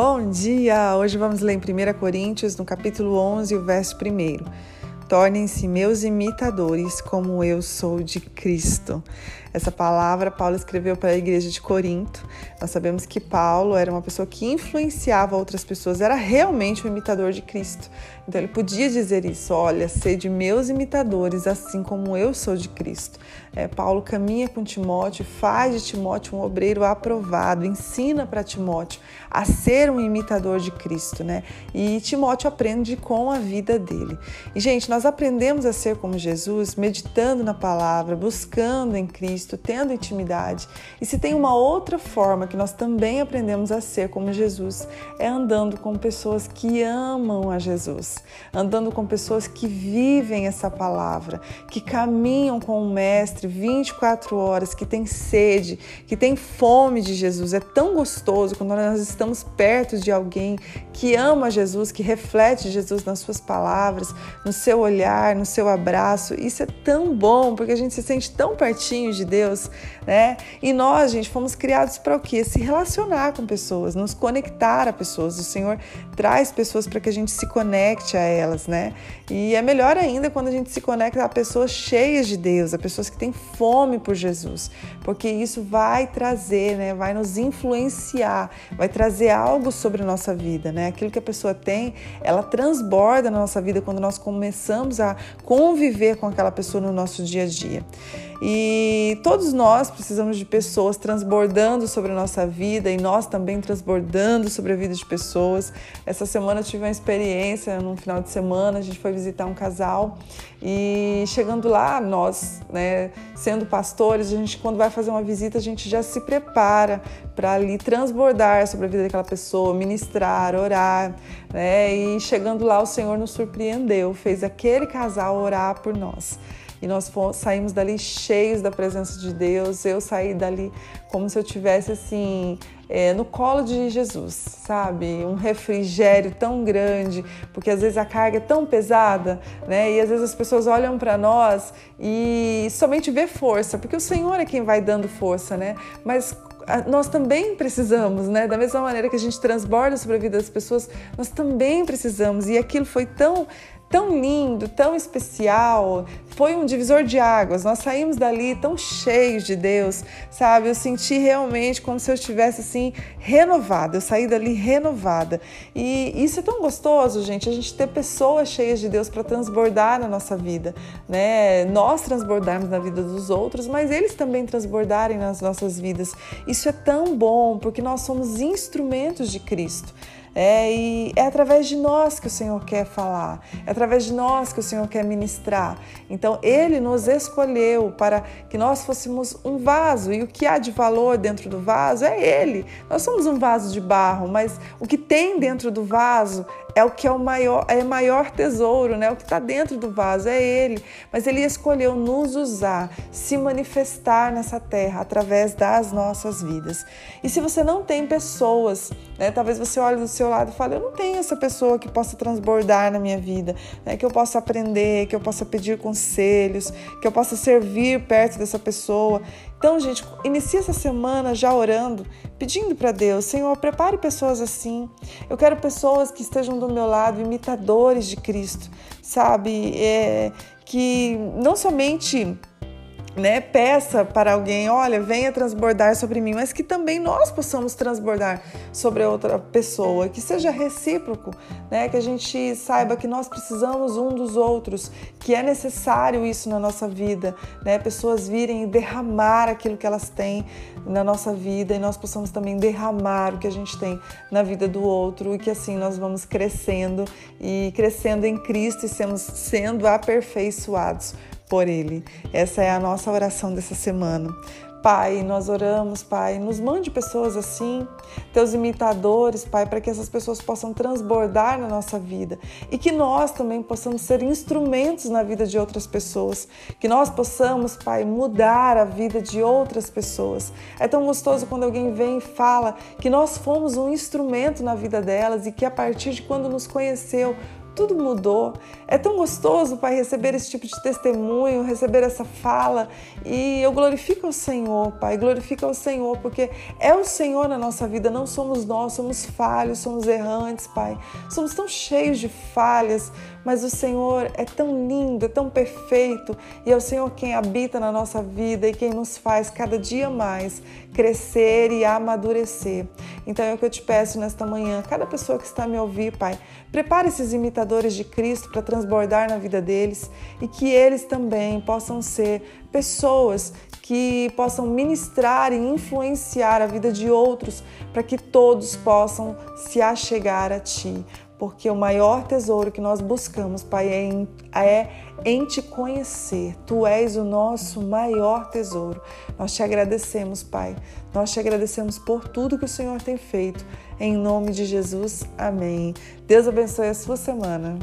Bom dia! Hoje vamos ler em 1 Coríntios, no capítulo 11, o verso 1. Tornem-se meus imitadores, como eu sou de Cristo. Essa palavra Paulo escreveu para a igreja de Corinto. Nós sabemos que Paulo era uma pessoa que influenciava outras pessoas, era realmente um imitador de Cristo. Então ele podia dizer isso: olha, sede meus imitadores, assim como eu sou de Cristo. É, Paulo caminha com Timóteo, faz de Timóteo um obreiro aprovado, ensina para Timóteo a ser um imitador de Cristo, né? E Timóteo aprende com a vida dele. E, gente, nós aprendemos a ser como Jesus meditando na palavra, buscando em Cristo, tendo intimidade. E se tem uma outra forma que nós também aprendemos a ser como Jesus, é andando com pessoas que amam a Jesus andando com pessoas que vivem essa palavra, que caminham com o Mestre 24 horas, que tem sede, que tem fome de Jesus. É tão gostoso quando nós estamos perto de alguém que ama Jesus, que reflete Jesus nas suas palavras, no seu olhar, no seu abraço. Isso é tão bom, porque a gente se sente tão pertinho de Deus, né? E nós, gente, fomos criados para o quê? Se relacionar com pessoas, nos conectar a pessoas. O Senhor traz pessoas para que a gente se conecte a elas, né? E é melhor ainda quando a gente se conecta a pessoas cheias de Deus, a pessoas que têm fome por Jesus, porque isso vai trazer, né? Vai nos influenciar, vai trazer algo sobre a nossa vida, né? Aquilo que a pessoa tem, ela transborda na nossa vida quando nós começamos a conviver com aquela pessoa no nosso dia a dia. E todos nós precisamos de pessoas transbordando sobre a nossa vida e nós também transbordando sobre a vida de pessoas. Essa semana eu tive uma experiência, num final de semana, a gente foi visitar um casal e chegando lá, nós, né, sendo pastores, a gente quando vai fazer uma visita, a gente já se prepara para ali transbordar sobre a vida daquela pessoa, ministrar, orar, né? E chegando lá, o Senhor nos surpreendeu, fez aquele casal orar por nós e nós fomos, saímos dali cheios da presença de Deus. Eu saí dali como se eu tivesse assim é, no colo de Jesus, sabe? Um refrigério tão grande, porque às vezes a carga é tão pesada, né? E às vezes as pessoas olham para nós e somente vê força, porque o Senhor é quem vai dando força, né? Mas nós também precisamos, né? Da mesma maneira que a gente transborda sobre a vida das pessoas, nós também precisamos. E aquilo foi tão tão lindo, tão especial. Foi um divisor de águas. Nós saímos dali tão cheios de Deus, sabe? Eu senti realmente como se eu estivesse assim renovada. Eu saí dali renovada. E isso é tão gostoso, gente, a gente ter pessoas cheias de Deus para transbordar na nossa vida, né? Nós transbordarmos na vida dos outros, mas eles também transbordarem nas nossas vidas. Isso é tão bom, porque nós somos instrumentos de Cristo. É, e é através de nós que o Senhor quer falar, é através de nós que o Senhor quer ministrar. Então, Ele nos escolheu para que nós fôssemos um vaso, e o que há de valor dentro do vaso é Ele. Nós somos um vaso de barro, mas o que tem dentro do vaso é o que é o maior, é maior tesouro, né? O que está dentro do vaso é Ele. Mas Ele escolheu nos usar, se manifestar nessa terra através das nossas vidas. E se você não tem pessoas, né? Talvez você olhe do seu lado e fale: Eu não tenho essa pessoa que possa transbordar na minha vida, né? que eu possa aprender, que eu possa pedir conselhos, que eu possa servir perto dessa pessoa. Então, gente, inicie essa semana já orando, pedindo para Deus: Senhor, prepare pessoas assim. Eu quero pessoas que estejam do meu lado, imitadores de Cristo, sabe? É, que não somente né, peça para alguém, olha, venha transbordar sobre mim, mas que também nós possamos transbordar sobre outra pessoa, que seja recíproco, né, que a gente saiba que nós precisamos um dos outros, que é necessário isso na nossa vida, né, pessoas virem e derramar aquilo que elas têm na nossa vida e nós possamos também derramar o que a gente tem na vida do outro e que assim nós vamos crescendo e crescendo em Cristo e sendo, sendo aperfeiçoados por Ele. Essa é a nossa oração dessa semana. Pai, nós oramos, Pai, nos mande pessoas assim, teus imitadores, Pai, para que essas pessoas possam transbordar na nossa vida e que nós também possamos ser instrumentos na vida de outras pessoas, que nós possamos, Pai, mudar a vida de outras pessoas. É tão gostoso quando alguém vem e fala que nós fomos um instrumento na vida delas e que a partir de quando nos conheceu, tudo mudou. É tão gostoso, Pai, receber esse tipo de testemunho, receber essa fala. E eu glorifico ao Senhor, Pai, glorifico ao Senhor, porque é o Senhor na nossa vida, não somos nós, somos falhos, somos errantes, Pai. Somos tão cheios de falhas, mas o Senhor é tão lindo, é tão perfeito, e é o Senhor quem habita na nossa vida e quem nos faz cada dia mais crescer e amadurecer. Então é o que eu te peço nesta manhã, cada pessoa que está me ouvir, Pai, prepare esses imitadores de Cristo para transbordar na vida deles e que eles também possam ser pessoas que possam ministrar e influenciar a vida de outros para que todos possam se achegar a Ti porque o maior tesouro que nós buscamos, Pai, é em, é em te conhecer. Tu és o nosso maior tesouro. Nós te agradecemos, Pai. Nós te agradecemos por tudo que o Senhor tem feito. Em nome de Jesus, amém. Deus abençoe a sua semana.